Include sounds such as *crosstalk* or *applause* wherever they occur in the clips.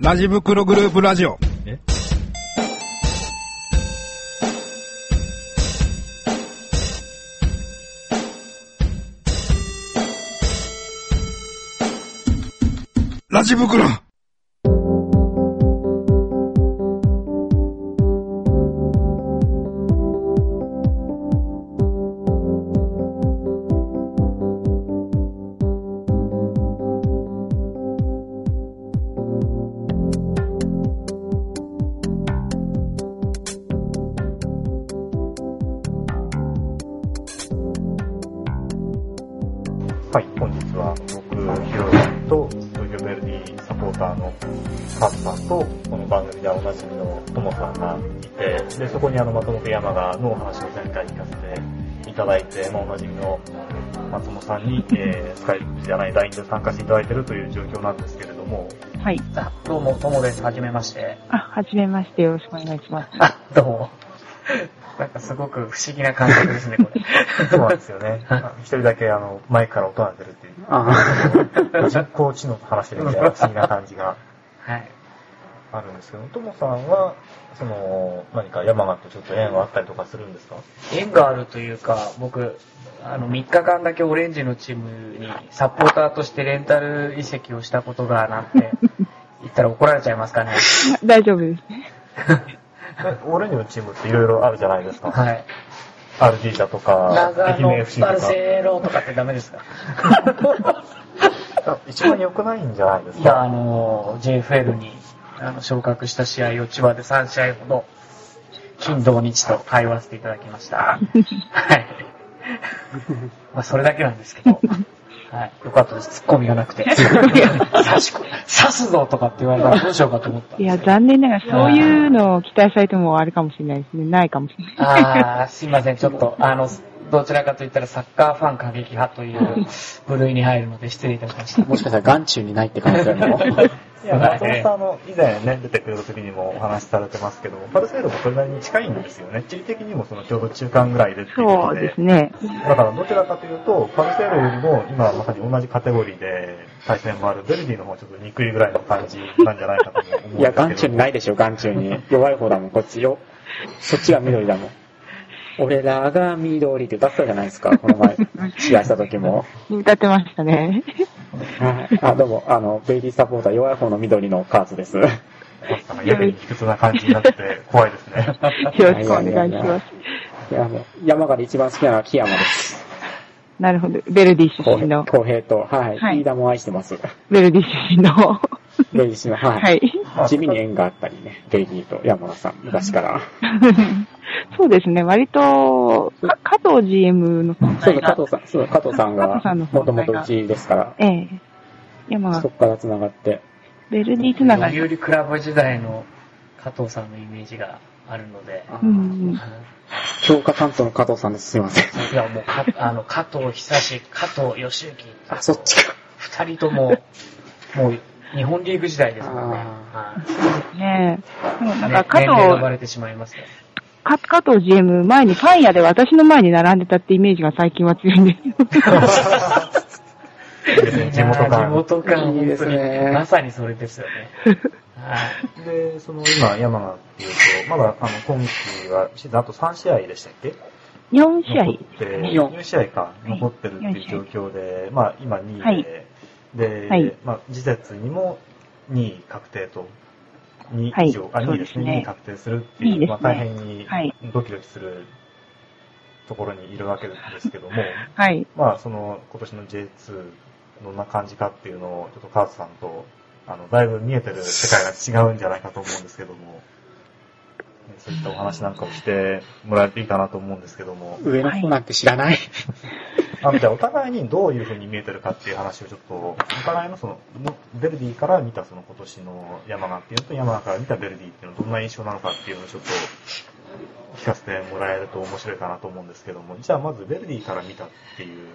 ラジ袋グループラジオ。え？ラジ袋ただいて、まあ、おなじみの松本さんに、えー、スカイプじゃない LINE で参加していただいているという状況なんですけれども、はい。あどうも、ともです。はじめまして。あ、はじめまして。よろしくお願いします。あ、どうも。*laughs* なんかすごく不思議な感覚ですね、これ。*laughs* そうなんですよね。一人だけあの、マイクから音が出るっていう、あ人工知能と話してるみたいな不思議な感じがはい。*laughs* あるんですけど、ともさんは、その、何か山形とちょっと縁はあったりとかするんですか？縁があるというか、僕、あの、3日間だけオレンジのチームにサポーターとしてレンタル移籍をしたことがなんて *laughs* 言ったら怒られちゃいますかね。*laughs* 大丈夫です。*laughs* えオレンジのチームっていろいろあるじゃないですか。はい。RG だとか、長愛媛野 FC とか。バルセロとかってダメですか？あ一番良くないんじゃないですいや、か。あの、JFL にあの昇格した試合を千葉で3試合ほど、金土日と通わせていただきました。はい。まあ、それだけなんですけど、はい。よかったです。ツッコミがなくて。刺しこ、刺すぞとかって言われたらどうしようかと思ったんいや。残念ながらそういうのを期待されてもあれかもしれないですね。ないかもしれない。ああ、すいません。ちょっと、あの、どちらかと言ったらサッカーファン過激派という部類に入るので失礼いたしました。もしかしたら眼中にないって可能性も。いや、松本さん、あの、以前ね、出てくれた時にもお話しされてますけど、パルセードもそれなりに近いんですよね。地理的にもそのちょうど中間ぐらいでっていうことでそうです。ね。だからどちらかというと、パルセードよりも今まさに同じカテゴリーで対戦もあるベルディの方がちょっと憎いぐらいの感じなんじゃないかとも思うんですけど。いや、眼中にないでしょ、眼中に。弱い方だもん、こっちよ。そっちが緑だもん。俺らが緑って歌ってたじゃないですか、*laughs* この前、試合した時も。歌ってましたね。はい。あ、どうも、あの、ベイリーサポーター弱い方の緑のカーツです。なんかやけに卑屈な感じになってて怖いですね。よろしくお願いします。いや、もう、山形で一番好きなのは木山です。なるほど。ベルディ出公身の平、公平と、はい。はい飯田も愛してます。ベルディ出身の。ベイリー氏の、はい。はい。地味に縁があったりね、ベイリーと山田さん、昔から。*laughs* そうですね。割と、か加藤 GM の存そうそう、在が加藤さん、そう、加藤さん加が藤さんの、存在がもともとうちですから、ええ。山がそこから繋がって。ベルディつながり。読売クラブ時代の加藤さんのイメージがあるので、うんうん。強化担当の加藤さんです。すいません。いや、もうか、あの、加藤久志、加藤義行、あ、そっちか。二人とも、もう、日本リーグ時代ですもんね。あはいねえ。でもなんねか加年齢がバ藤、レてしまいますね。か加藤 GM 前にパン屋で私の前に並んでたってイメージが最近は強いんですよ。*laughs* 地元いやー地感。元感、いいですね、まさにそれですよね。はい。で、その今、山がっていうと、まだあの今季はシーズンあと3試合でしたっけ？4試合残って、四4試合か、残ってるっていう状況で、まあ今2位で、はいで、はいまあ次節にも2位確定と、2はい。以上、あ、2位ですね、そうですね。2位確定するっていう、いいね。まあ大変にはい。ドキドキするところにいるわけですけども、はい。まあその今年の J2 どんな感じかっていうのを、ちょっとカーズさんと、あの、だいぶ見えてる世界が違うんじゃないかと思うんですけども、ねそういったお話なんかをしてもらえていいかなと思うんですけども、上の方なんて知らない。*laughs* あの、じゃあお互いにどういう風に見えてるかっていう話をちょっと、お互いのその、のベルディから見たその今年の山名っていうのと山名から見たベルディっていうのはどんな印象なのかっていうのをちょっと聞かせてもらえると面白いかなと思うんですけども、じゃあまずベルディから見たっていう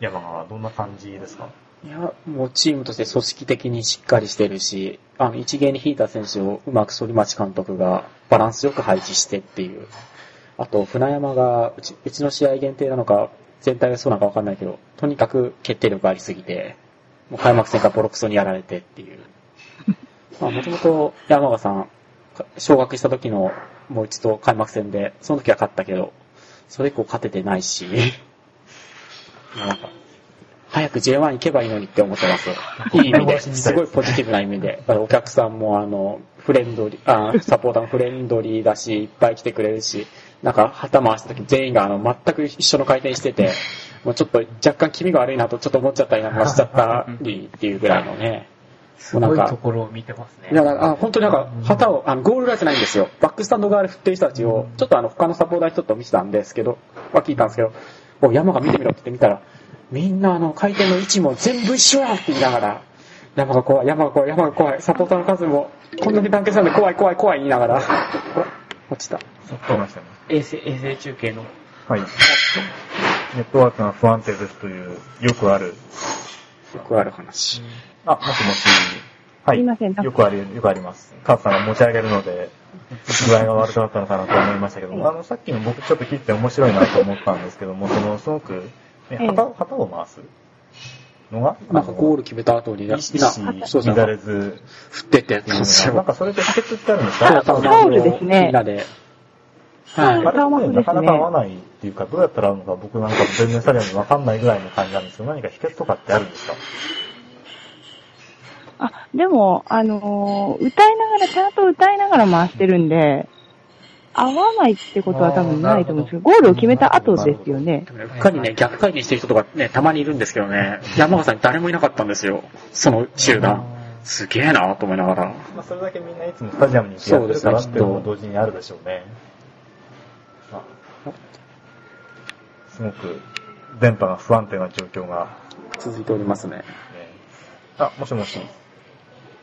山名はどんな感じですか？いや、もうチームとして組織的にしっかりしてるし、あの、一芸に引いた選手をうまく反町監督がバランスよく配置してっていう。あと、船山がうち、うちの試合限定なのか、全体がそうなのかわかんないけど、とにかく決定力ありすぎて、もう開幕戦からボロクソにやられてっていう。*laughs* まあ、もともと山川さん、昇格した時のもう一度開幕戦で、その時は勝ったけど、それ以降勝ててないし、*laughs* なんか、早く J1 行けばいいのにって思ってます。いい意味で、すごいポジティブな意味で。お客さんもあの、フレンドリー、あサポーターもフレンドリーだし、いっぱい来てくれるし、なんか旗回した時全員があの、全く一緒の回転してて、*laughs* もうちょっと若干気味が悪いなとちょっと思っちゃったりなんかしちゃったりっていうぐらいのね。すごいところを見てますね。だから、あ本当になんか、旗を、あの、ゴール裏じゃないんですよ。バックスタンド側で振ってる人たちを、ちょっとあの、他のサポーターにちょっと見せたんですけど、は聞いたんですけど、お、山が見てみろって言ってみたら、みんなあの、回転の位置も全部一緒やんって言いながら、山が怖い、山が怖い、山が怖い、サポーターの数も、こんだけ団結したんで怖い、怖い、怖い言いながら、お落ちた。来ましたね。衛星、衛星中継の。はい。ネットワークが不安定ですという、よくある。よくある話。あ、もしもし。はい。すいませんよくあり、よくあります。カズさんが持ち上げるので、具合が悪くなったのかなと思いましたけども、あの、さっきの僕ちょっと聞いて面白いなと思ったんですけども、その、すごく、ね、旗を回すのが、なんかゴール決めた後に、な、そうそう、乱れず、振ってって。やっていうつのが、なんかそれで秘訣ってあるんですかそうそうタオルですね。みんなで。はい。あれってなかなか合わないっていうか、どうやったら合うのか僕なんか全然さらにわかんないぐらいの感じなんですけど、何か秘訣とかってあるんですか？あ、でも、あのー歌いながら、ちゃんと歌いながら回してるんで、合わないってことは多分ないと思うんですけど、ゴールを決めた後ですよね。うっかりね、逆回転してる人とかね、たまにいるんですけどね、山川さんに誰もいなかったんですよ。その集団。すげえなと思いながら。まあ、それだけみんないつもスタジアムに行ってやってるからっも同時にあるでしょうね。あすごく電波が不安定な状況が、続いておりますね。ね、あ、もしもし。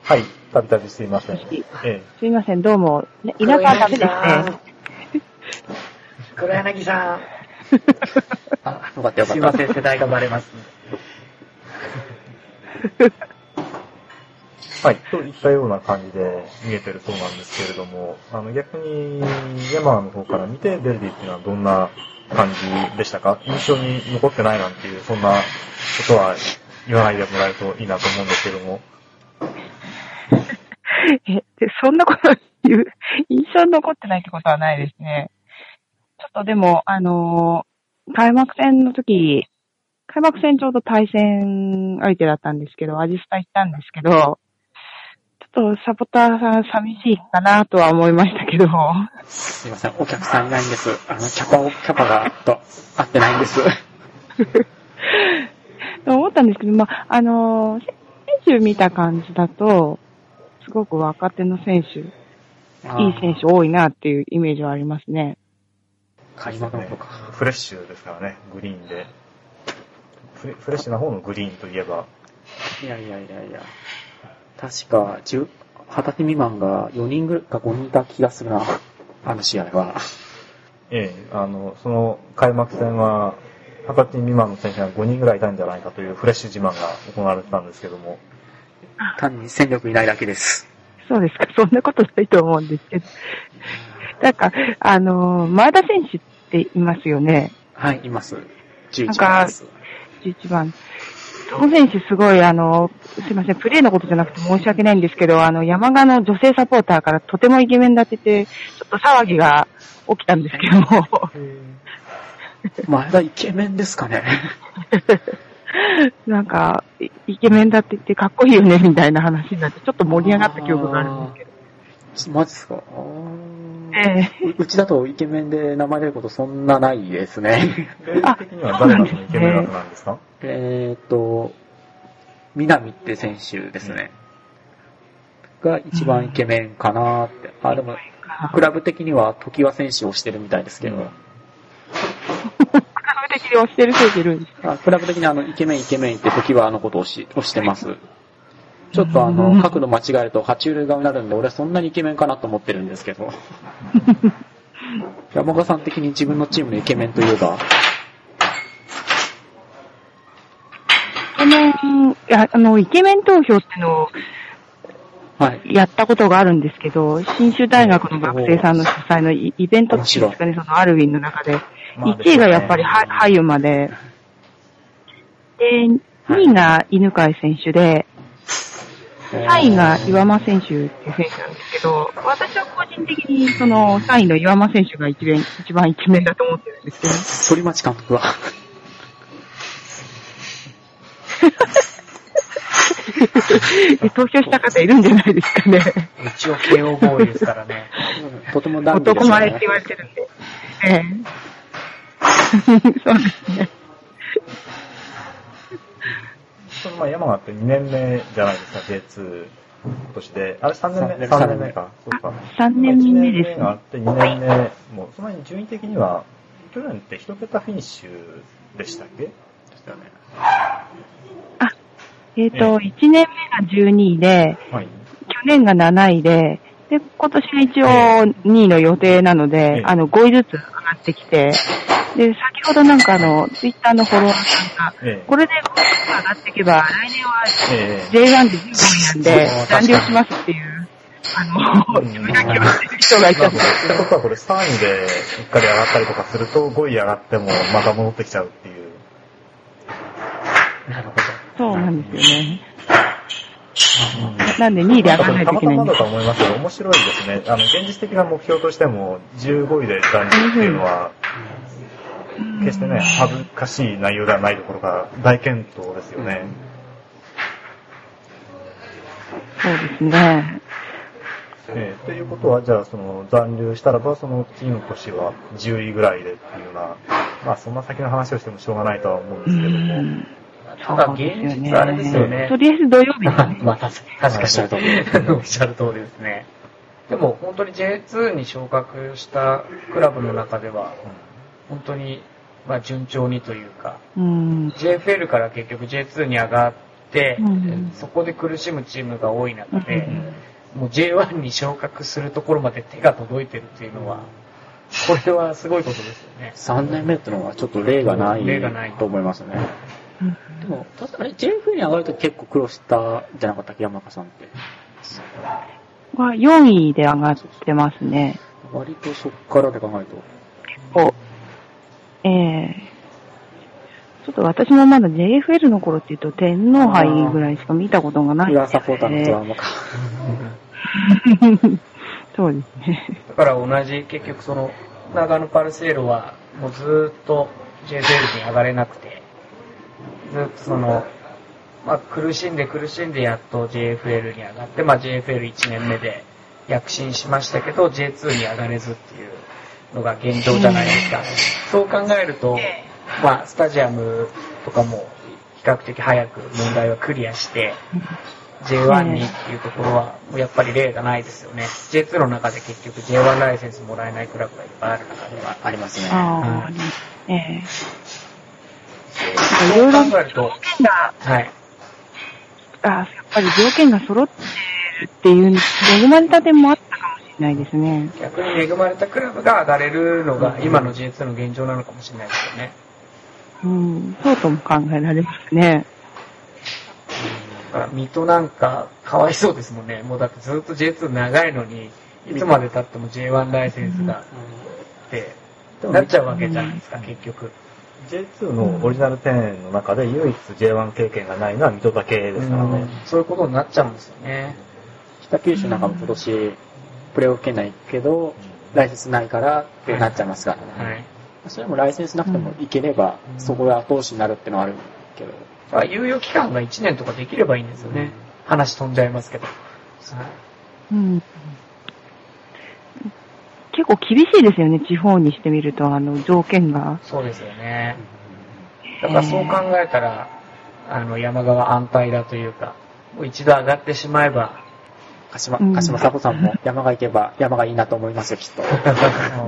はい、たびたびすいません。ええ、すいません、どうも。ね田舎はダメですね。黒柳さん。あ、よかったよかった。すいません、世代がバレます。はい、といったような感じで見えてるそうなんですけれども、あの逆に山の方から見てベルディっていうのはどんな感じでしたか？印象に残ってないなんていう、そんなことは言わないでもらえるといいなと思うんですけども。え、で、そんなこと言う、*laughs* 印象に残ってないってことはないですね。ちょっとでも、あのー開幕戦の時、開幕戦ちょうど対戦相手だったんですけど、アジスタ行ったんですけど、ちょっとサポーターさん寂しいかなとは思いましたけど、すいません、お客さんいないんです。あの、キャパを、キャパが、と、合ってないんです。と *laughs* 思ったんですけど、まあ、あのー選手見た感じだと、すごく若手の選手、いい選手多いなっていうイメージはありますね。開幕のとか。フレッシュですからね、グリーンで。フレフレッシュな方のグリーンといえば、いやいやいやいや。確か、10、二十歳未満が4人ぐらいか5人いた気がするな。あの試合は。ええ、あの、その開幕戦は、二十歳未満の選手が5人ぐらいいたんじゃないかというフレッシュ自慢が行われてたんですけども、単に戦力いないだけです。そうですか、そんなことないと思うんですけど。なんか、あのー前田選手っていますよね。はい、います。なん11か番です。11番。その選手すごい、あの、すいません、プレーのことじゃなくて申し訳ないんですけど、あの、山賀の女性サポーターからとてもイケメンだってて、ちょっと騒ぎが起きたんですけども、前田イケメンですかね。*laughs* *laughs* なんか、イイケメンだって言ってかっこいいよね、みたいな話になって、ちょっと盛り上がった記憶があるんですけど。マジですか？ええううちだとイケメンで名前出ることそんなないですね。的には誰がイケメン枠なんですか？えーっと、南って選手ですね。が一番イケメンかなって。あ、でも、クラブ的には時和選手をしてるみたいですけど、うんブ的に押してる選手いるんですあクラブ的にあの、イケメンイケメンって時和のことをし押してます。ちょっとあうんの、角度間違えると爬虫類顔になるんで、俺はそんなにイケメンかなと思ってるんですけど。*laughs* 山岡さん的に自分のチームのイケメンといえば、イケメン、いや、あの、イケメン投票ってのをはい。やったことがあるんですけど、新州大学の学生さんの主催のイイベントっていうんですかね、そのアルウィンの中で、まあ1位がやっぱりはハイウマで、で、2位が犬飼選手で、3位が岩間選手っていう選手なんですけど、私は個人的にその3位の岩間選手が一番一番イケメンだと思ってるんですけど、反町監督は、*laughs* 投票した方いるんじゃないですかね。一応 KO ボーイですからね。*laughs* とてもダンディーですよね。男前って言われてるんで。ええ *laughs* そうですね。そのまあ山形って2年目じゃないですか、J2 今年で。あれ3年目三 ?3 年目年目か。そうか。3年目1です年目があって2年目も、その前に順位的には、去年って1桁フィニッシュでしたっけ？ですよね。えっ、と、1年目が12位で、はい。去年が7位で、で、今年は一応2位の予定なので、ええ。あの、5位ずつ上がってきて、で、先ほどなんかあの、ツイッターのフォロワーさんが、ええ。これで5位ずつ上がっていけば、来年はえ J1 で15位なんで残留しますっていう、あの、うん。つぶやきをしてる人がいたんでえすってことはこれ3位でうっかり上がったりとかすると、5位上がってもまた戻ってきちゃうっていう。なるほそうなんですよね。なんで2位で上がらないといけないんですたまたまだと思いますけど、面白いですね。あの、現実的な目標としても、15位で残留っていうのは、決してね、恥ずかしい内容ではないところが大健闘ですよね。そうですね。ええということは、じゃあ、その、残留したらば、その次の年は10位ぐらいでっていうような、まあ、そんな先の話をしてもしょうがないとは思うんでうすけども。ただ現実あれですよねと。りあえず土曜日ですね。*laughs* まあ、確かに。おっしゃる通りおっしゃる通りですね。でも、本当に J2 に昇格したクラブの中では、本当に、まあ、順調にというか、うん。JFL から結局 J2 に上がって、うんそこで苦しむチームが多い中で、うんもう J1 に昇格するところまで手が届いてるっていうのは、これはすごいことですよね。*laughs* 3年目ってのはちょっと例がない例がないと思いますね。うんでも、確かあれ JFA に上がると結構苦労したじゃなかったっけ、山中さんって。は4位で上がってますね。割とそっからで考えると。こう、ええちょっと私もまだ JFL の頃って言うと天皇杯ぐらいしか見たことがないんです裏サポーターのトラマか。*laughs* そうですね。だから同じ、結局その、長野パルセーロは、もうずーっと JFL に上がれなくて、ずっとその、まあ苦しんで苦しんでやっと JFL に上がって、まあ JFL1 年目で躍進しましたけど、J2 に上がれずっていうのが現状じゃないですか。そう考えると、まあスタジアムとかも比較的早く問題はクリアして、J1 にっていうところは、やっぱり例がないですよね。J2 の中で結局 J1 ライセンスもらえないクラブがいっぱいある中では。ありますね。ああ、ええいろいろそう考えると、条件が、はい。あやっぱり条件が揃ってるっていう、恵まれた点もあったかもしれないですね。逆に恵まれたクラブが上がれるのが今の J2 の現状なのかもしれないですよね。うん、そうとも考えられますね。だから水戸なんかかわいそうですもんね。もうだってずっと J2 長いのに、いつまで経っても J1 ライセンスがってなっちゃうわけじゃないですか、結局。J2 のオリジナル10の中で唯一 J1 経験がないのは水戸だけですからね。そういうことになっちゃうんですよね。北九州なんかも今年、プレーオフ圏内行くけど、ライセンスないからってなっちゃいますからね。はい。それもライセンスなくてもいければ、そこが後押しになるってのはあるけど。まあ、猶予期間が1年とかできればいいんですよね。話飛んじゃいますけど。うん。結構厳しいですよね、地方にしてみると、あの、条件が。そうですよね。だからそう考えたら、あの、山川安泰だというか、もう一度上がってしまえば、鹿島、うん鹿島佐保さんも *laughs* 山が行けば山がいいなと思いますよ、きっと。あ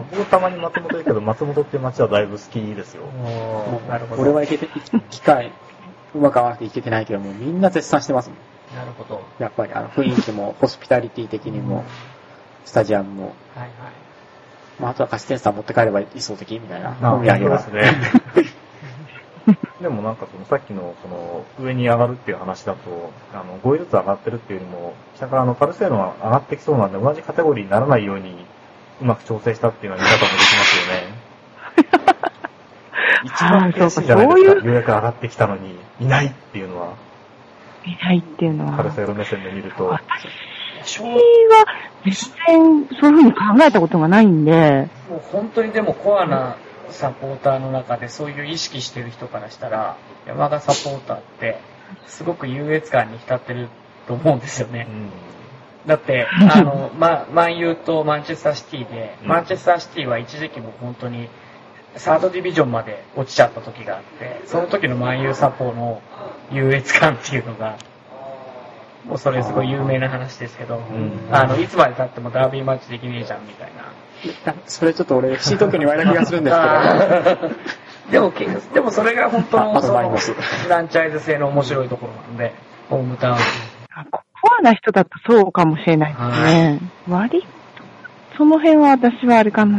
*laughs* 僕たまに松本行くけど、松本っていう街はだいぶ好きですよ。なるほど。俺は行けて、機会、うまく合わなくて行けてないけども、みんな絶賛してますもん。なるほど。はやっぱりあの雰囲気も、*laughs* ホスピタリティ的にも、スタジアムも、いはい。まあ、あとは勝ち点3持って帰れば理想的みたいな。あお土産はそうですね。でもなんかそのさっきのその上に上がるっていう話だと、あの5位ずつ上がってるっていうよりも、下からあのパルセーロは上がってきそうなんで同じカテゴリーにならないようにうまく調整したっていうような見方もできますよね。*laughs* 一番悔しいじゃないですか。ようやく上がってきたのにいないっていうのは。いないっていうのは。カルセロ目線で見ると。私は全然そういうふうに考えたことがないんで、もう本当にでもコアなサポーターの中でそういう意識してる人からしたら、山田サポーターってすごく優越感に浸ってると思うんですよね。う。ん。だって、*laughs* あの、ま、マンユーとマンチェスターシティで、うん。マンチェスターシティは一時期も本当に、サードディビジョンまで落ちちゃった時があって、その時のマンユーサポの優越感っていうのが、もうそれすごい有名な話ですけど、んあの、いつまで経ってもダービーマッチできねえじゃんみたいな。それちょっと俺、FC 特に言われた気がするんですけど。*laughs* でも、けでもそれが本当のそのフランチャイズ性の面白いところなんで、ホームタウン。あコアな人だとそうかもしれないですね。割と、その辺は私はあれかな。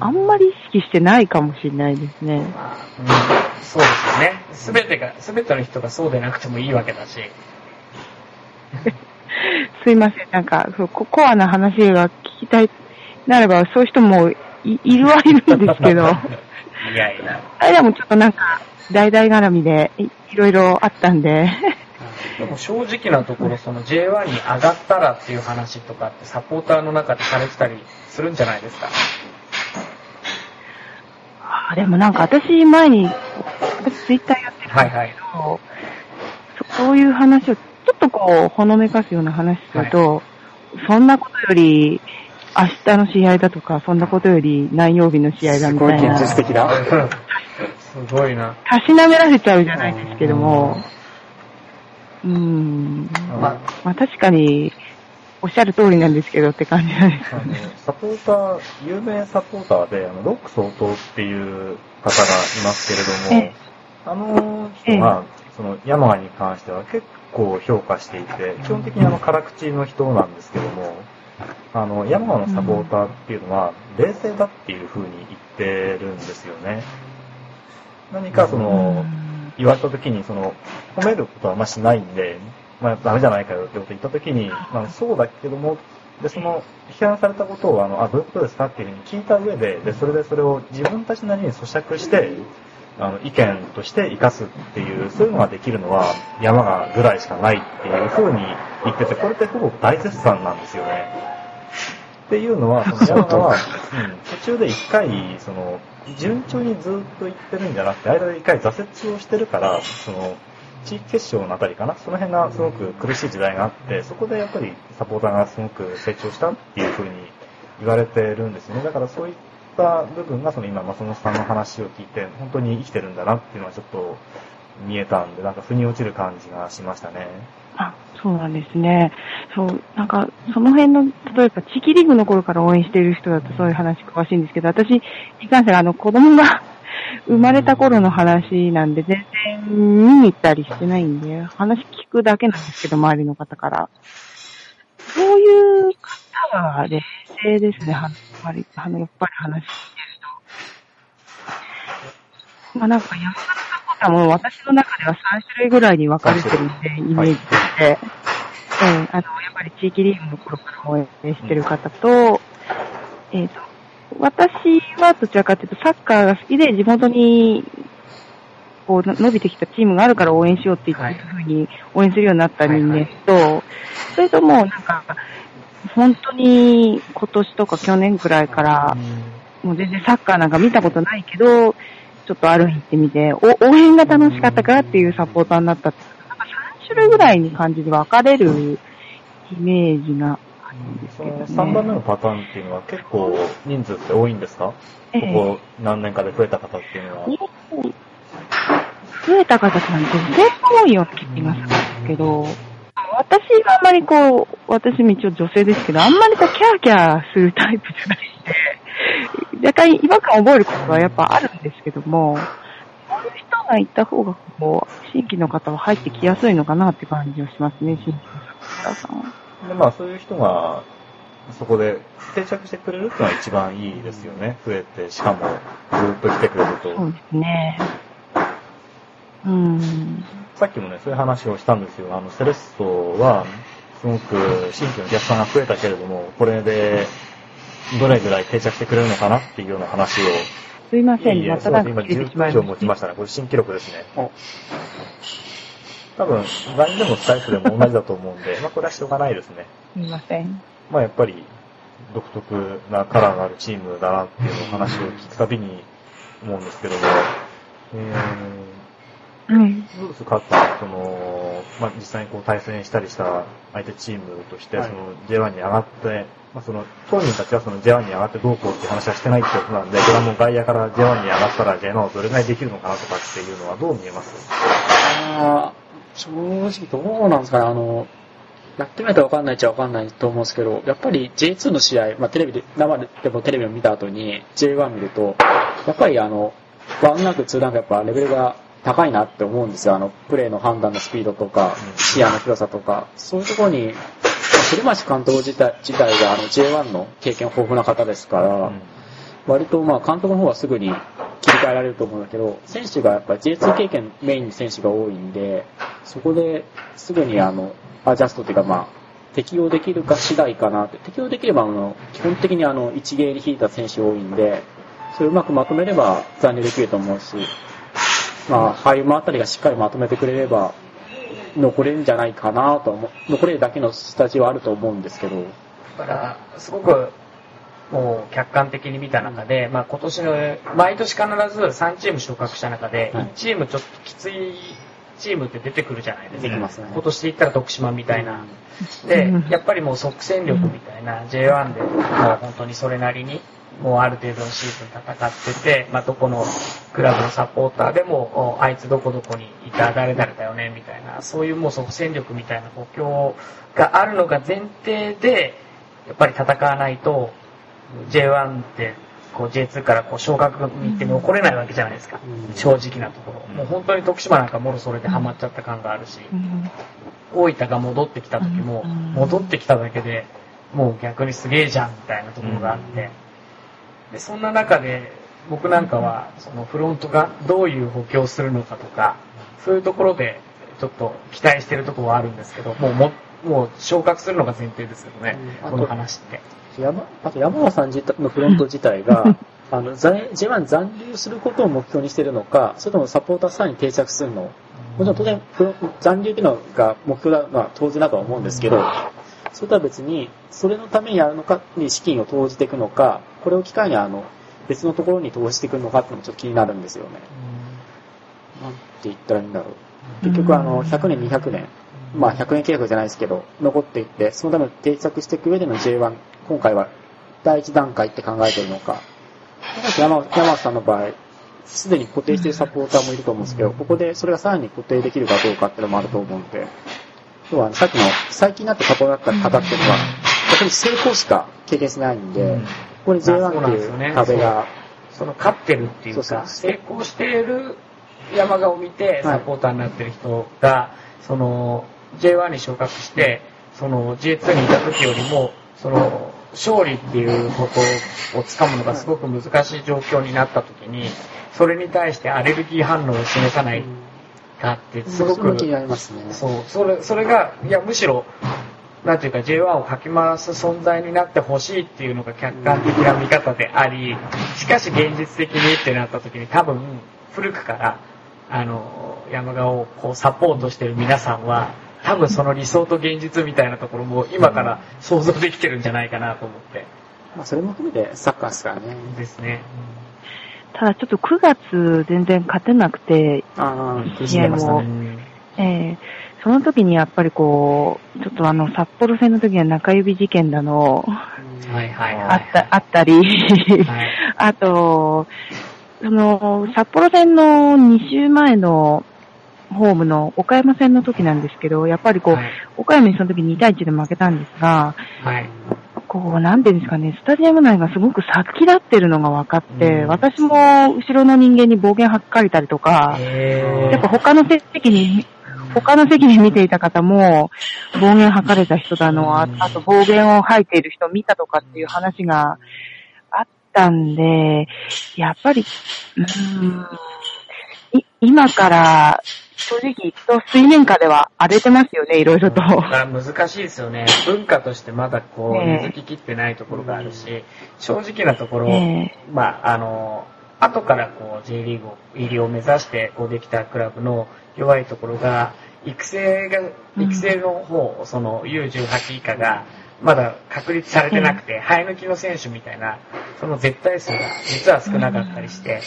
あんまり意識してないかもしれないですね。まあうんそうですよね。すべてが、すべての人がそうでなくてもいいわけだし。*laughs* すいません。なんか、そうココアな話が聞きたいなれば、そういう人もいいるはいるんですけど、*laughs* いやいや。あれでもちょっとなんか、大々絡みでいいろいろあったんで、でも正直なところ、その J1 に上がったらっていう話とかってサポーターの中でされてたりするんじゃないですか？あでもなんか私前に、私ツイッターやってるんですはいはい。けど、そそういう話をちょっとこう、ほのめかすような話すると、そんなことより、明日の試合だとか、そんなことより何曜日の試合だすごい現みたいな、実的だ。*laughs* すごいな。たしなめられちゃうじゃないですけども、うーん、ままあ確かに、おっしゃる通りなんですけどって感じなんです。あの、サポーター、有名サポーターで、あの、ロック総統っていう方がいますけれども、あの人が、その、山賀に関しては結構評価していて、基本的にあの、辛口の人なんですけども、あの、山賀のサポーターっていうのは、冷静だっていう風に言ってるんですよね。何かその、言われた時に、その、褒めることはあんましないんで、まあ、ダメじゃないかよってこと言った時に、まあ、そうだけども、で、その、批判されたことを、あの、あ、どういうことですかっていうふうに聞いた上で、で、それでそれを自分たちなりに咀嚼して、あの、意見として活かすっていう、そういうのができるのは、山がぐらいしかないっていうふうに言ってて、これってほぼ大絶賛なんですよね。っていうのは、その山田は、うん、途中で一回、その、順調にずっと行ってるんじゃなくて、間で一回挫折をしてるから、その、地域決勝のあたりかな、その辺がすごく苦しい時代があって、そこでやっぱりサポーターがすごく成長したっていうふうに言われてるんですよね。だからそういった部分が、その今、松本さんの話を聞いて、本当に生きてるんだなっていうのはちょっと見えたんで、なんか腑に落ちる感じがしましたね。あ、そうなんですね。そう、なんか、その辺の、例えば地域リーグの頃から応援している人だとそういう話詳しいんですけど、私に関してはあの子供が *laughs* 生まれた頃の話なんで、全然見に行ったりしてないんで、話聞くだけなんですけど、周りの方から。そういう方は冷静ですね、はやっぱり、あの、やっぱり話聞いてると。まあなんか山田サポーターも私の中では3種類ぐらいに分かれてるんで、イメージとして。ええあの、やっぱり地域リーグの頃から応援してる方と、えっ、と、私はどちらかというとサッカーが好きで地元にこうの伸びてきたチームがあるから応援しようってい。うはいふうに応援するようになった人間と、それともうなんか、本当に今年とか去年くらいから、もう全然サッカーなんか見たことないけど、ちょっとある日行ってみて、お応援が楽しかったからっていうサポーターになったって、なんか3種類ぐらいに感じで分かれるイメージがあるんですけどね。3番目のパターンっていうのは結構人数って多いんですか、ええ。ここ何年かで増えた方っていうのは。増えた方さん女性が多いような気がしますけど、私はあんまりこう、私も一応女性ですけど、あんまりこう、キャーキャーするタイプじゃないんで、若干違和感を覚えることはやっぱあるんですけども、そういう人がいた方が、こう、新規の方は入ってきやすいのかなって感じがしますね、新規の方さんは。で、まあそういう人が、そこで定着してくれるっていうのは一番いいですよね。増えて、しかもずっと来てくれると。そうですね。うん。さっきもね、そういう話をしたんですよ。あの、セレッソは、すごく新規のお客さんが増えたけれども、これで、どれぐらい定着してくれるのかなっていうような話を。すいません、いえいえまた今なんか切れてし10以上持ちましたね。これ新記録ですね。多分、ザニでもスタイフでも同じだと思うんで、まあこれはしょうがないですね。すみません。まあやっぱり、独特なカラーがあるチームだなっていう話を聞くたびに思うんですけども、えうん。ー、どうですか勝った、その、まあ実際にこう対戦したりした相手チームとして、はい。その J1 に上がって、まあその、当人たちはその J1 に上がってどうこうっていう話はしてないってことなんで、これはもう外野から J1 に上がったら J1 をどれぐらいできるのかなとかっていうのはどう見えます？あー正直どうなんですかね、あの、やってみないとわかんないっちゃわかんないと思うんですけど、やっぱり J2 の試合、まあテレビで、生でもテレビを見た後に J1 見ると、やっぱりあの、ワンランク、ツーランクやっぱレベルが高いなって思うんですよ。あの、プレーの判断のスピードとか、うん視野の広さとか、そういうところに、古町監督自体自体があの J1 の経験豊富な方ですから、うん割とまあ監督の方はすぐに切り替えられると思うんだけど、選手がやっぱり J2 経験メインに選手が多いんで、そこですぐにあの、アジャストっていうかまあ、適用できるか次第かなって。適用できればあの、基本的にあの、一芸に引いた選手多いんで、それをうまくまとめれば残留できると思うし、まあ、ハイムあたりがしっかりまとめてくれれば、残れるんじゃないかなと思う、残れるだけのスタジオはあると思うんですけど、だから、すごく、もう客観的に見た中で、まあ今年の、毎年必ず3チーム昇格した中で、はい。1チームちょっときついチームって出てくるじゃないですか。今年で言ったら徳島みたいな。でうん、やっぱりもう即戦力みたいな J1 でもう本当にそれなりに、もうある程度のシーズン戦ってて、まあどこのクラブのサポーターでも、おあいつどこどこにいた誰々だよね、みたいな、そういうもう即戦力みたいな補強があるのが前提で、やっぱり戦わないと、J1 って、こう J2 からこう昇格に行って残れないわけじゃないですか。うん正直なところ。もう本当に徳島なんかもろそれでハマっちゃった感があるし、うん大分が戻ってきた時も、うん戻ってきただけでもう逆にすげえじゃんみたいなところがあって、でそんな中で僕なんかはそのフロントがどういう補強をするのかとかそういうところでちょっと期待してるところはあるんですけどもうももう昇格するのが前提ですけどね、うん。この話って。山あと山田さん自体のフロント自体が、*laughs* あの、在 J1 残留することを目標にしてるのか、それともサポーターさらに定着するのもちろん当然、残留っていうのが目標だのは当然だとは思うんですけど、それとは別に、それのためにやるのかに資金を投じていくのか、これを機会にあの、別のところに投じていくのかっていうのもちょっと気になるんですよね。なんて言ったらいいんだろう。結局あの、100年、200年、まあ100年契約じゃないですけど、残っていって、そのために定着していく上での J1、今回は第一段階って考えてるのか、山山本さんの場合、すでに固定しているサポーターもいると思うんですけど、ここでそれがさらに固定できるかどうかっていうのもあると思うので、要はさっきの最近になってサポーター方っていうのは、やっぱり成功しか経験してないんで、うんここに J1 っていう壁が、その勝ってるっていうか、成功している山賀を見てサポーターになってる人が、その J1 に昇格して、その J2 にいた時よりも、その勝利っていうことをつかむのがすごく難しい状況になった時に、それに対してアレルギー反応を示さないかって、すごく。そう、それ、それが、いや、むしろ、なんていうか J1 をかき回す存在になってほしいっていうのが客観的な見方であり、しかし現実的にってなった時に多分、古くから、あの、山川をこうサポートしてる皆さんは、多分その理想と現実みたいなところも今から想像できてるんじゃないかなと思って。まあそれも含めてサッカーですからね。ですね。ただちょっと9月全然勝てなくて、ああ、苦しんでましたいやね。もえーその時にやっぱりこう、ちょっとあの、札幌戦の時には中指事件だの、はいはいはい。あった、あったり、はい。あと、その、札幌戦の2週前のホームの岡山戦の時なんですけど、やっぱりこう、はい。岡山にその時2対1で負けたんですが、はい。こう、なんていうんですかね、スタジアム内がすごく殺気立ってるのが分かって、うん私も後ろの人間に暴言吐かれたりとか、えーやっぱ他の席に、他の席に見ていた方も、暴言吐かれた人だの、ああと暴言を吐いている人を見たとかっていう話があったんで、やっぱり、うーん、い今から、正直言うと水面下では荒れてますよね、いろいろと。だから難しいですよね。文化としてまだこう、根付ききってないところがあるし、正直なところ、えまあ、あの、後からこう、J リーグ入りを目指してこうできたクラブの弱いところが、育成が、育成の方、その U18 以下が、まだ確立されてなくて、生え抜きの選手みたいな、その絶対数が実は少なかったりして、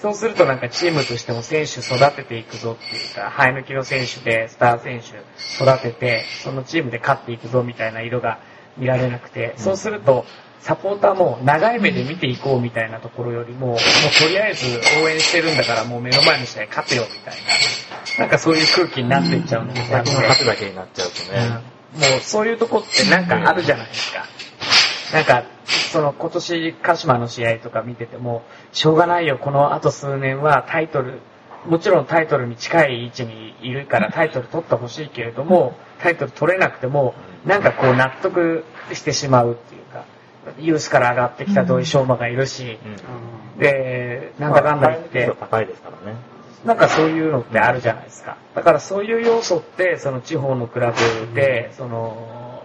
そうするとなんかチームとしても選手育てていくぞっていうか、生え抜きの選手でスター選手育てて、そのチームで勝っていくぞみたいな色が見られなくて、そうすると、サポーターも長い目で見ていこうみたいなところよりも、もうとりあえず応援してるんだからもう目の前の試合勝てよみたいな、なんかそういう空気になっていっちゃうのが先の勝つだけになっちゃうとね。もうそういうとこってなんかあるじゃないですか。なんか、その今年鹿島の試合とか見てても、しょうがないよ、この後数年はタイトル、もちろんタイトルに近い位置にいるからタイトル取ってほしいけれども、タイトル取れなくても、なんかこう納得してしまうっていうか、ユースから上がってきた土井翔馬がいるし、で、なんだかんだ言って、まあ高いですからね。なんかそういうのってあるじゃないですか。だからそういう要素って、その地方のクラブで、その、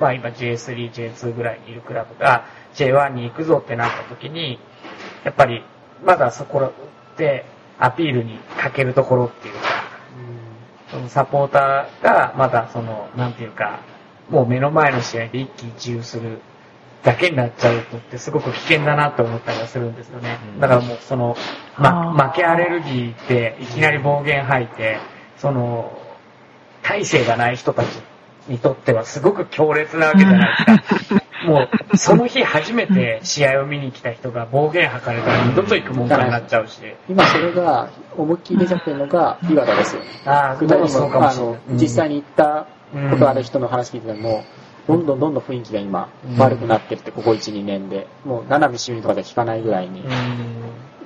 まあ今 J3、J2 ぐらいにいるクラブが J1 に行くぞってなった時に、やっぱりまだそこでアピールに欠けるところっていうか、そのサポーターがまだその、なんていうか、もう目の前の試合で一喜一憂するだけになっちゃうのってすごく危険だなと思ったりはするんですよね。うんだからもうその、ま、負けアレルギーっていきなり暴言吐いて、その、体制がない人たちにとってはすごく強烈なわけじゃないですか。*laughs* もう、その日初めて試合を見に来た人が暴言吐かれたら二度と行くもんかになっちゃうし。今それが思いっきり出ちゃってるのが岩田ですよね。ああ、そうかもしれないにあの。実際に行ったことある人の話聞いてても、どんどんどんどん雰囲気が今うん悪くなってって、ここ1、2年で。もう、七海修理とかじゃ聞かないぐらいにう。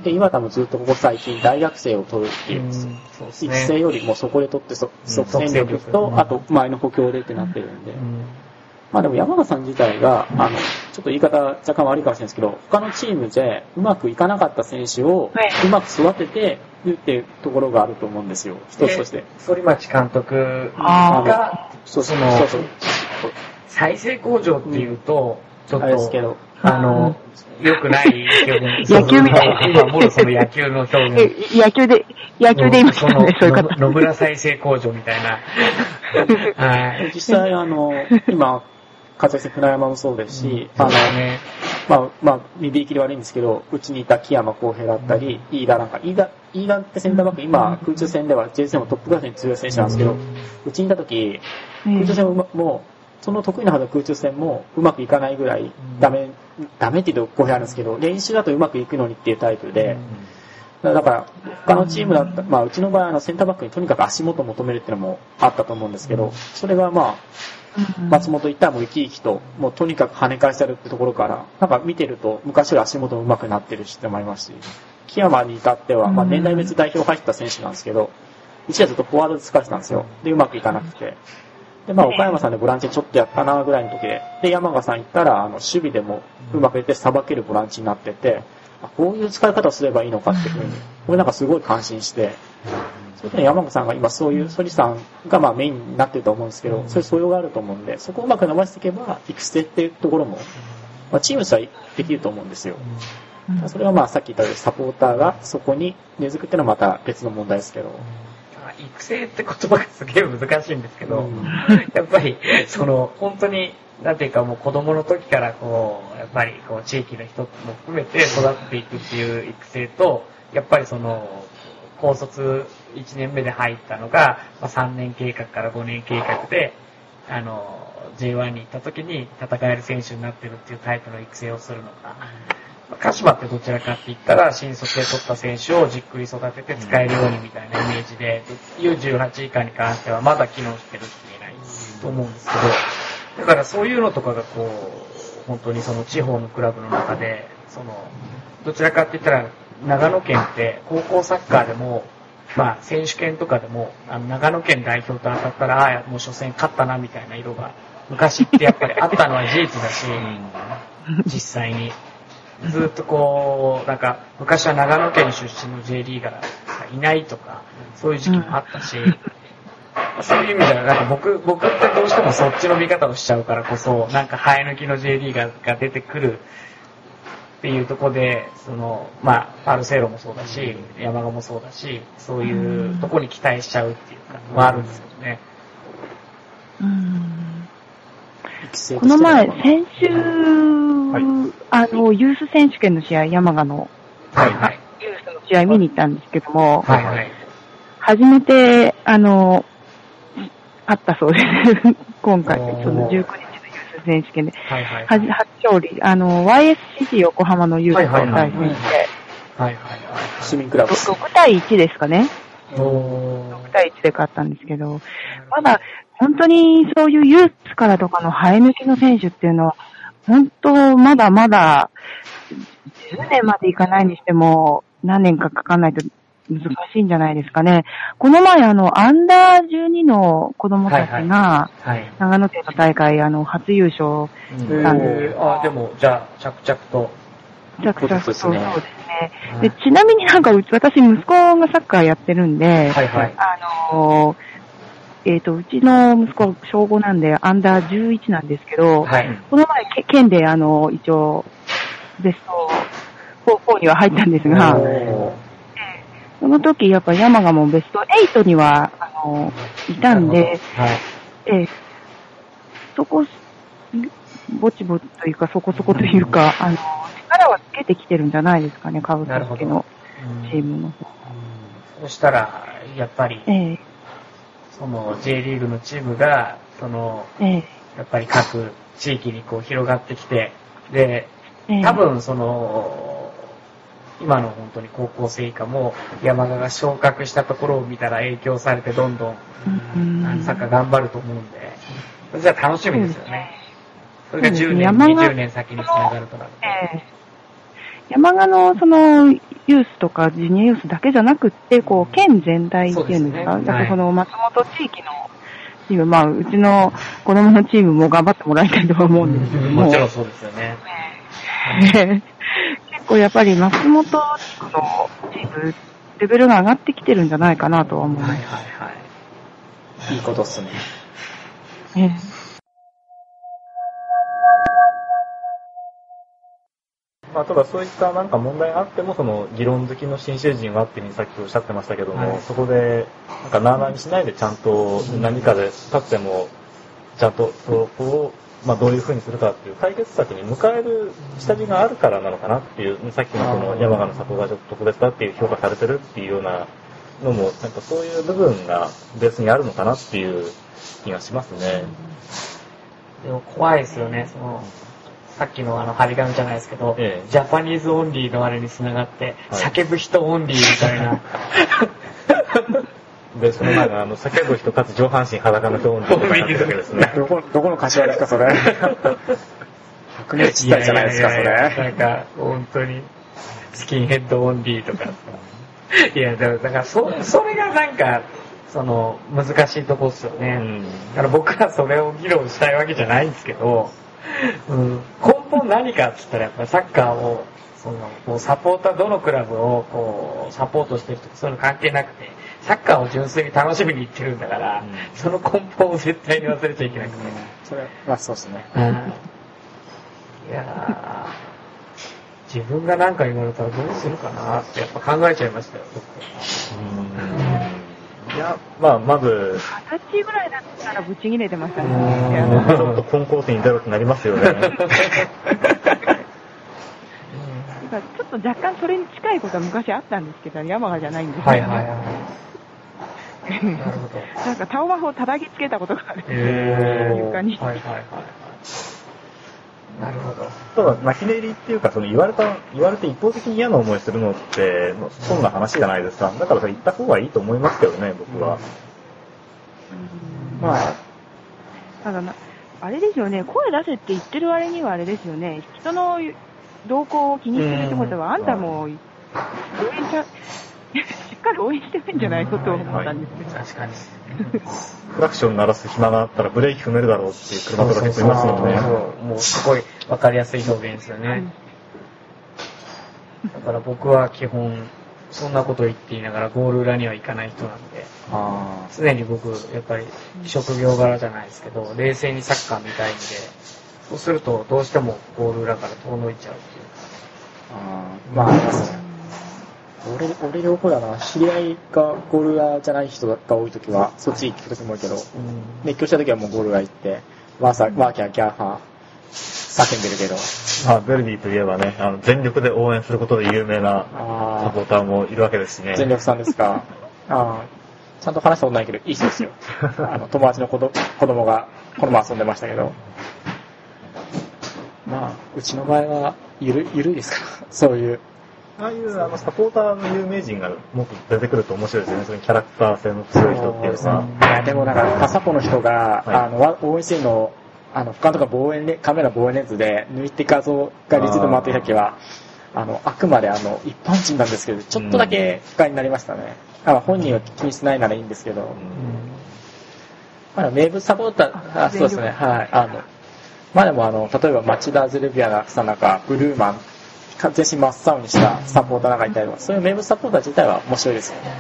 ん。で、岩田もずっとここ最近大学生を取るっていうう、んそうです育成ね。よりもそこで取ってそ即戦力と、うんあと前の補強でってなってるんで。うんまあでも山田さん自体が、あの、ちょっと言い方若干悪いかもしれないですけど、他のチームでうまくいかなかった選手をはいうまく育ててるっていうところがあると思うんですよ。一つとして。反町監督が、そうそのそうそう。再生工場っていうと、ちょっあれですけと、ど。あの、良くない表現。*laughs* 野球みたい今、もろその野球の表現。え野球で、野球で言いましたね、そういうのこと。野村再生工場みたいな。*laughs* はい。実際、あの、今、活躍して船山もそうですし、あの、ね、まあ、まあ、見切り悪いんですけど、うちにいた木山康平だったり、飯田なんか、飯田、飯田ってセンターバック、今、空中戦では J 戦もトップクラスに強い選手なんですけど、うちにいた時、うん空中戦ももう、その得意なはずの空中戦もうまくいかないぐらいダメ、ダメって言うと語弊あるんですけど、練習だとうまくいくのにっていうタイプで、だから、他のチームだった、まあ、うちの場合、あの、センターバックにとにかく足元を求めるっていうのもあったと思うんですけど、それがまあ、松本行ったらもう生き生きと、もうとにかく跳ね返せるってところから、なんか見てると、昔より足元も上手くなってるしって思いますし、木山に至っては、まあ年代別代表入った選手なんですけど、一時はずっとフォワードで使ってたんですよ。で、うまくいかなくて。で、まあ、岡山さんでボランチちょっとやったなぐらいの時で、で、山賀さん行ったら、あの、守備でもうまくいってさばけるボランチになってて、あこういう使い方をすればいいのかっていうふうに、これなんかすごい感心して、それで山賀さんが今そういう、ソリさんがまあメインになってると思うんですけど、そういう素養があると思うんで、そこをうまく伸ばしていけば、育成っていうところも、まあ、チームとしてはできると思うんですよ。それはまあさっき言ったようにサポーターがそこに根付くっていうのはまた別の問題ですけど。育成って言葉がすげえ難しいんですけど、うん。やっぱり、その、本当に、なんていうかもう子供の時からこう、やっぱりこう地域の人も含めて育っていくっていう育成と、やっぱりその、高卒1年目で入ったのが、まあ、3年計画から5年計画で、あの、J1 に行った時に戦える選手になってるっていうタイプの育成をするのか、まあ鹿島ってどちらかって言ったら、新卒で取った選手をじっくり育てて使えるようにみたいなイメージで、で U18 以下に関してはまだ機能してるって言えないと思うんですけど、だからそういうのとかがこう、本当にその地方のクラブの中で、その、どちらかって言ったら、長野県って高校サッカーでも、まあ選手権とかでも、あの長野県代表と当たったら、ああ、もう初戦勝ったなみたいな色が、昔ってやっぱりあったのは事実だし、実際に。ずっとこう、なんか、昔は長野県出身の J リーガーがいないとか、そういう時期もあったし、そういう意味では、なんか僕、僕ってどうしてもそっちの見方をしちゃうからこそ、なんか生え抜きの J リーガーが出てくるっていうところで、その、まあ、パルセイロもそうだし、山賀もそうだし、そういうとこに期待しちゃうっていうか、はあるんですけどね。うんこの前、先週、あの、ユース選手権の試合、山賀のはいはい。ユースの試合見に行ったんですけども、はいはい。初めて、あの、あったそうです。*laughs* 今回、その19日のユース選手権で。はいはい。はじ初勝利、あの、YSCC 横浜のユースと対戦して、はいはい市民クラブ。6対1ですかね。はい。お6対1で勝ったんですけど、まだ、本当にそういうユースからとかの生え抜きの選手っていうのは、本当、まだまだ、10年までいかないにしても、何年かかかんないと難しいんじゃないですかね。この前、あの、アンダー12の子供たちが、はい。長野県の大会、あの、初優勝、うんなんであ、でも、じゃあ、着々と。着々とそうですねでちなみになんか、うち私、息子がサッカーやってるんで、はいはい。あのーえっ、と、うちの息子、小5なんで、アンダー11なんですけど、はい。この前、け県で、あの、一応、ベスト4には入ったんですが、おその時、やっぱ山がもうベスト8には、あの、いたんで、はい。ええそこ、ぼちぼちというか、そこそこというか、あの、力はつけてきてるんじゃないですかね、カブスなるほど。のチームの方。そしたら、やっぱり、ええその J リーグのチームが、その、ええ。やっぱり各地域にこう広がってきて、で、ええ。多分その、今の本当に高校生以下も山田が昇格したところを見たら影響されてどんどんうん。サッカー頑張ると思うんで、それじゃ楽しみですよね。それが10そうですね。年、山が20年先につながるとなると。ええ山鹿のそのユースとかジュニアユースだけじゃなくって、こう、県全体っていうんですか、そうですねだからその松本地域のチーム、まあ、うちの子供のチームも頑張ってもらいたいとは思うんですけども、もちろんそうですよね。ね *laughs* 結構やっぱり松本地区のチーム、レベルが上がってきてるんじゃないかなとは思います。はいはいはい。いいことっすね。えまあ、ただそういったなんか問題があっても、その議論好きの新成人はっていうふうにさっきおっしゃってましたけども、はいそこで、なんかなあなあにしないでちゃんと何かで立っても、ちゃんとそこを、まあどういうふうにするかっていう解決策に迎える下地があるからなのかなっていう、さっきのその山雅のサポがちょっと特別だっていう評価されてるっていうようなのも、なんかそういう部分がベースにあるのかなっていう気がしますね。でも怖いですよね、その、さっきのあの、張り紙じゃないですけど、ええ Japanese Only のあれに繋がって、はい叫ぶ人オンリーみたいな。*laughs* で、その前が、あの、叫ぶ人かつ上半身裸の人をとかなってるわけですね。*laughs* どこ、どこの柏ですか、それ？*laughs* 白熱地帯じゃないですか、そやややれ。なんか、本当に、スキンヘッドオンリーとか。いや、だから、だからそ、それがなんか、その、難しいとこっすよね。うんだから僕はそれを議論したいわけじゃないんですけど、うん、根本何かって言ったらやっぱりサッカーを、その、こうサポーター、どのクラブをこう、サポートしてるとかそういうの関係なくて、サッカーを純粋に楽しみに行ってるんだから、うん。その根本を絶対に忘れちゃいけなくて。それはそうですね。うん。いやー。自分が何か言われたらどうするかなってやっぱ考えちゃいましたよ、僕。いや、まあ、まず、二十歳ぐらいだったらぶち切れてましたうね。んちょっとコンコースに出ろってなりますよね。ちょっと若干それに近いことは昔あったんですけど、山鹿じゃないんですけど、はいはいはい。*laughs* なるほど。なんかタオマフを叩きつけたことがある。へ床 *laughs* に。はいはいはいはい。なるほど。ただ、泣き寝入りっていうか、その言われた、言われて一方的に嫌な思いするのって、そんな話じゃないですか。だからそれ言った方がいいと思いますけどね、僕は。まあ、ただな、あれですよね、声出せって言ってる割にはあれですよね、人の動向を気にするってことは、あんたも応援しゃ、しっかり応援してないんじゃないかと思ったんですけど。確かに。クラクション鳴らす暇があったらブレーキ踏めるだろうっていう車とか結構いますもんね。そうもうすごい分かりやすい表現ですよね。だから僕は基本、そんなこと言って言いながらゴール裏には行かない人なんで、あ常に僕、やっぱり職業柄じゃないですけど、冷静にサッカー見たいんで、そうするとどうしてもゴール裏から遠のいちゃうっていうか、あーまあ、ありますね。俺、俺両方だな。知り合いがゴールラーじゃない人が多いときは、そっち行くときも多いけど、熱狂したときはもうゴールラー行って、ワーサー、ワーキャーキャーハー、叫んでるけど。まあ、ベルディといえばね、あの、全力で応援することで有名なサあポーターもいるわけですしね。全力さんですか？*laughs* あーちゃんと話したことないけど、いい人ですよ。*laughs* あの、友達の子ど子供が、この前遊んでましたけど。まあ、うちの場合は、ゆる、ゆるいですから、そういう。ああいうあのサポーターの有名人がもっと出てくると面白いですよね。そのキャラクター性の強い人っていうか。いや、でもなんか、パサポの人が、はいあの、わ応援シーンの、あの、俯瞰とか望遠レカメラ望遠レンズで抜いて画像がリツイート回ってる時は、あの、あくまであの、一般人なんですけど、ちょっとだけ不快になりましたね。あ本人は気にしないならいいんですけど、まあ、名物サポーター、あそうですね、はい。あの、まあでもあの、例えば町田ズルビアさんなんか、ブルーマン、全身真っ青にしたサポーターなんかいたりとか、そういう名物サポーター自体は面白いですよね。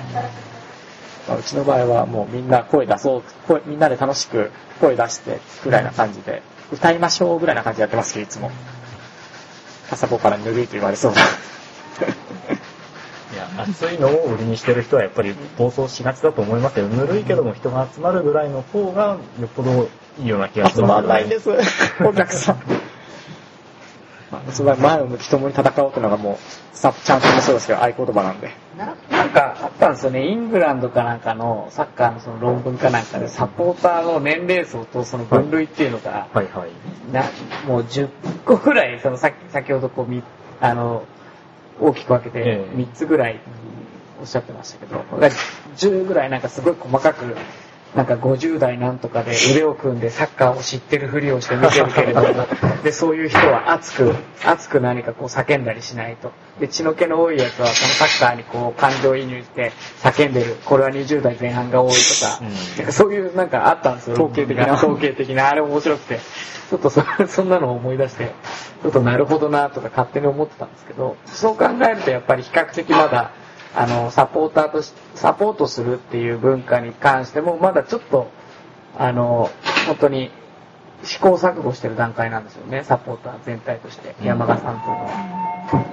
まあ、うちの場合はもうみんな声出そう、声、みんなで楽しく声出してぐらいな感じで、歌いましょうぐらいな感じでやってますけど、いつも。パサポからぬるいと言われそうな。*laughs* いや、あそういうのを売りにしてる人はやっぱり暴走しがちだと思いますよ。ぬるいけども人が集まるぐらいの方がよっぽどいいような気がし集ます、まんないんです、*laughs* お客さん。まあ、その前を向き共に戦おうっていうのがもう、さちゃんともそうですけど、合言葉なんで。ななんかあったんですよね、イングランドかなんかのサッカーのその論文かなんかで、サポーターの年齢層とその分類っていうのが、はいはい。なもう10個ぐらい、そのさ先ほどこうみあの大きく分けてええ3つぐらいおっしゃってましたけど、だから10ぐらいなんかすごい細かく、なんか50代なんとかで腕を組んでサッカーを知ってるふりをして見てるけれども、*laughs* で、そういう人は熱く、熱く何かこう叫んだりしないと。で、血の気の多いやつはそのサッカーにこう感情移入して叫んでる。これは20代前半が多いとか、うんそういうなんかあったんですよ。統計的な統計的な。あれ面白くて。ちょっとそそんなのを思い出して、ちょっとなるほどなとか勝手に思ってたんですけど、そう考えるとやっぱり比較的まだ、あの、サポーターとし、サポートするっていう文化に関しても、まだちょっと、あの、本当に試行錯誤してる段階なんですよね、サポーター全体として、山賀さんというのは。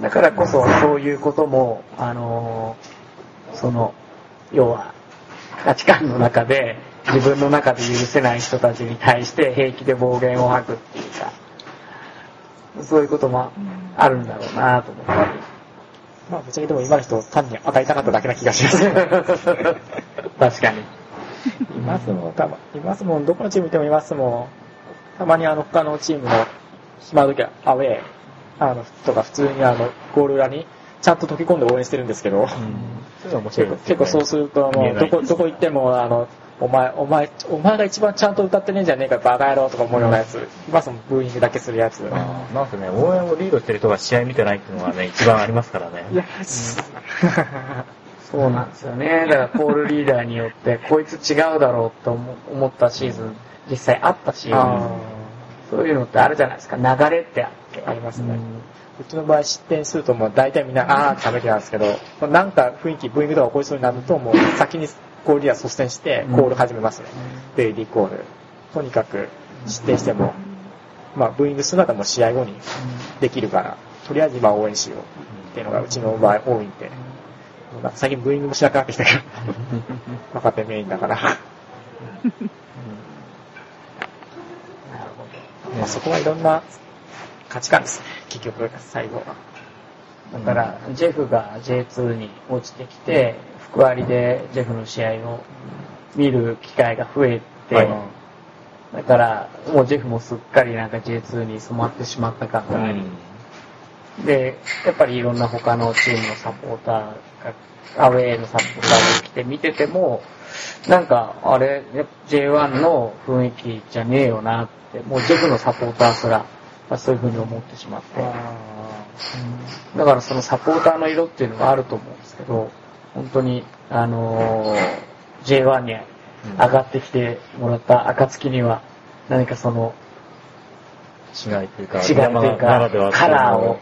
だからこそ、そういうことも、あの、その、要は、価値観の中で、自分の中で許せない人たちに対して平気で暴言を吐くっていうか、そういうこともあるんだろうなと思って。まあ、ぶっちゃけでも今の人、単に当たりたかっただけな気がします。*laughs* 確かに。いますもん、たま、いますもん、どこのチーム見てもいますもん。たまにあの、他のチームの暇な時は、アウェー、あの、とか普通にあの、ゴール裏に、ちゃんと溶け込んで応援してるんですけど、そういうの面結構そうすると、もう、どこ、どこ行っても、あの、お前、お前、お前が一番ちゃんと歌ってねえんじゃねえか、バカ野郎とか思うようなやつ、いますもん、ブーイングだけするやつ。なんせね、応援をリードしてる人が試合見てないっていうのがね、一番ありますからね。いや、そうなんですよね。だから、ポールリーダーによって、こいつ違うだろうと思思ったシーズン、実際あったし、あそういうのってあるじゃないですか。流れってありますね。うちの場合失点するともう大体みんな、あーって食べてなんですけど、なんか雰囲気、ブーイングとか起こりそうになると、もう先にゴールリア率先してコール始めますね。ベイリーコール。とにかく失点しても、まあブーイングするならもう試合後にできるから、とりあえず今応援しようっていうのがうちの場合多いんで、最近ブーイングもしなくなってきたけど、*laughs* 若手メインだから。なるほまあそこはいろんな価値観ですね、結局、最後は。ど。だから、ジェフが J2 に落ちてきて、福割りでジェフの試合を見る機会が増えて、はい。だから、もうジェフもすっかりなんか J2 に染まってしまった感があり、で、やっぱりいろんな他のチームのサポーターが、アウェーのサポーターが来て見てても、なんか、あれ、やっぱ J1 の雰囲気じゃねえよなって、もうジェフのサポーターすら、まあそういうふうに思ってしまって。だからそのサポーターの色っていうのがあると思うんですけど、本当に、あのー J1 に上がってきてもらった暁には、何かその違いというか、違いという山ならではか、カラーを、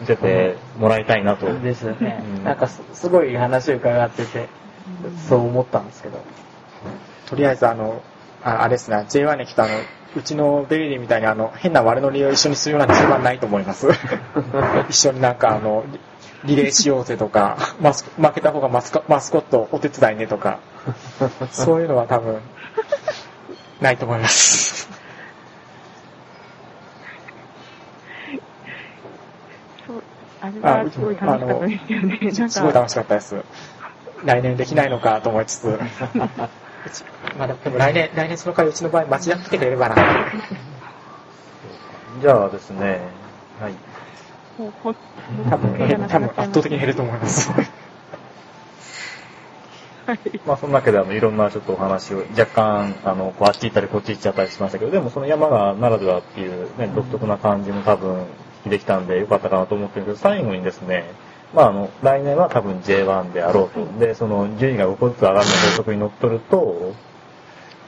見せてもらいたいなと。ですよね。うんなんかすすごい話を伺ってて、そう思ったんですけど。とりあえずあの、ああれですね、J1 に来たあの、うちのベリーみたいにあの、変な悪ノリを一緒にするような順番ないと思います。*laughs* 一緒になんかあの、リリレーしようぜとか、*laughs* マス負けた方がマスコマスコットお手伝いねとか、*laughs* そういうのは多分、ないと思います。そう、あれはすごい楽しかったですよね。ごい楽しかったです。来年できないのかと思いつつ。*laughs* まあでも来年、来年その代わりうちの場合町田来てくれればな。じゃあですね、はい。もうほ多分、多分圧倒的に減ると思います。はい。まあ、その中であの、いろんなちょっとお話を、若干、あの、こうあっち行ったりこっち行っちゃったりしましたけど、でもその山がならではっていうね、独特な感じも多分、できたんでよかったかなと思ってるけど、最後にですね、まあ、あの、来年は多分 J1 であろうと。で、その、順位が5個ずつ上がるの法則にのっとると、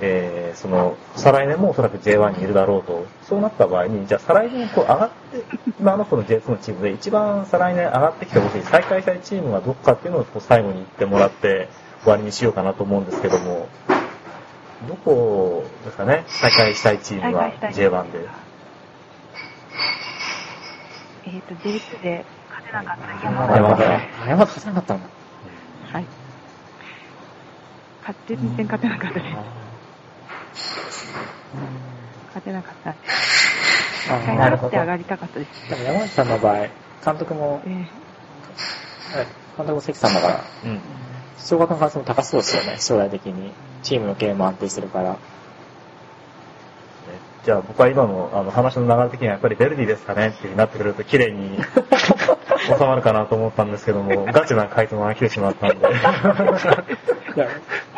えー、その、再来年もおそらく J1 にいるだろうと。そうなった場合に、じゃあ再来年こう上がって、今のその J2 のチームで一番再来年上がってきてほしい再開したいチームがどっかっていうのをこう最後に言ってもらって終わりにしようかなと思うんですけども、どこですかね？再開したいチームは再開したい J1 で。えっ、と、J2 で勝てなかった山山形。形山形勝てなかったんだ。はい。勝って、全然勝てなかったです。勝てなかった。あはい、なるほど。勝って上がりたかったです。でも山内さんの場合、監督も、えー監督も関さんだから、うん。小学の可能性も高そうですよね、将来的に。チームの経営も安定してるから。じゃあ僕は今のあの話の流れ的にはやっぱりベルディですかねってなってくれると綺麗に *laughs* 収まるかなと思ったんですけども、*laughs* ガチな回答が来てしまったんで。*laughs*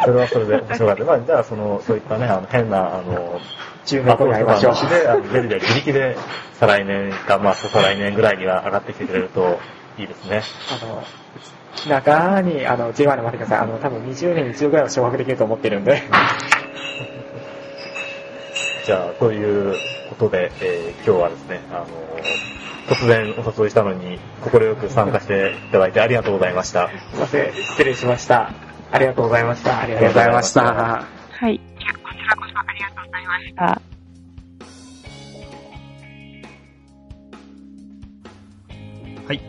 それはそれで面白かった。まあ、じゃあ、その、そういったね、あの、変な、あの、10年後に会いましょう。話で、あの、ベルで自力で、再来年か、まあ、再来年ぐらいには上がってきてくれるといいですね。あの、中に、あの、J1 で待ってください。あの、多分20年に一度ぐらいは昇格できると思ってるんで。じゃあ、ということで、えー今日はですね、あの、突然お誘いしたのに、快く参加していただいてありがとうございました。すいません、失礼しました。ありがとうございました。ありがとうございましたはい。いやこちらこそありがとうございました。はい。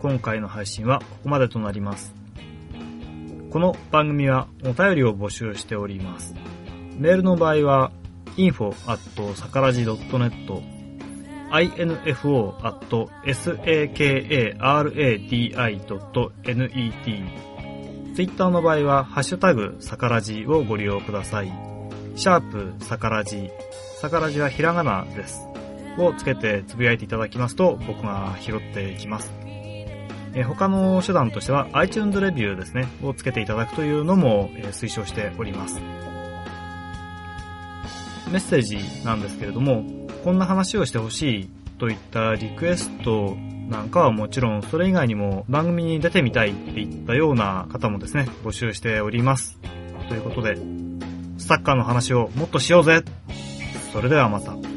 今回の配信はここまでとなります。この番組はお便りを募集しております。メールの場合は info at さからじ .net info at sakaradi.net ツイッターの場合は、ハッシュタグ、さからじをご利用ください。シャープ、さからじ。さからじはひらがなです。をつけてつぶやいていただきますと、僕が拾っていきます。え他の手段としては iTunes レビューですね、をつけていただくというのも、え推奨しております。メッセージなんですけれども、こんな話をしてほしいといったリクエストなんかはもちろん、それ以外にも番組に出てみたいっていったような方もですね、募集しております。ということで、サッカーの話をもっとしようぜそれではまた。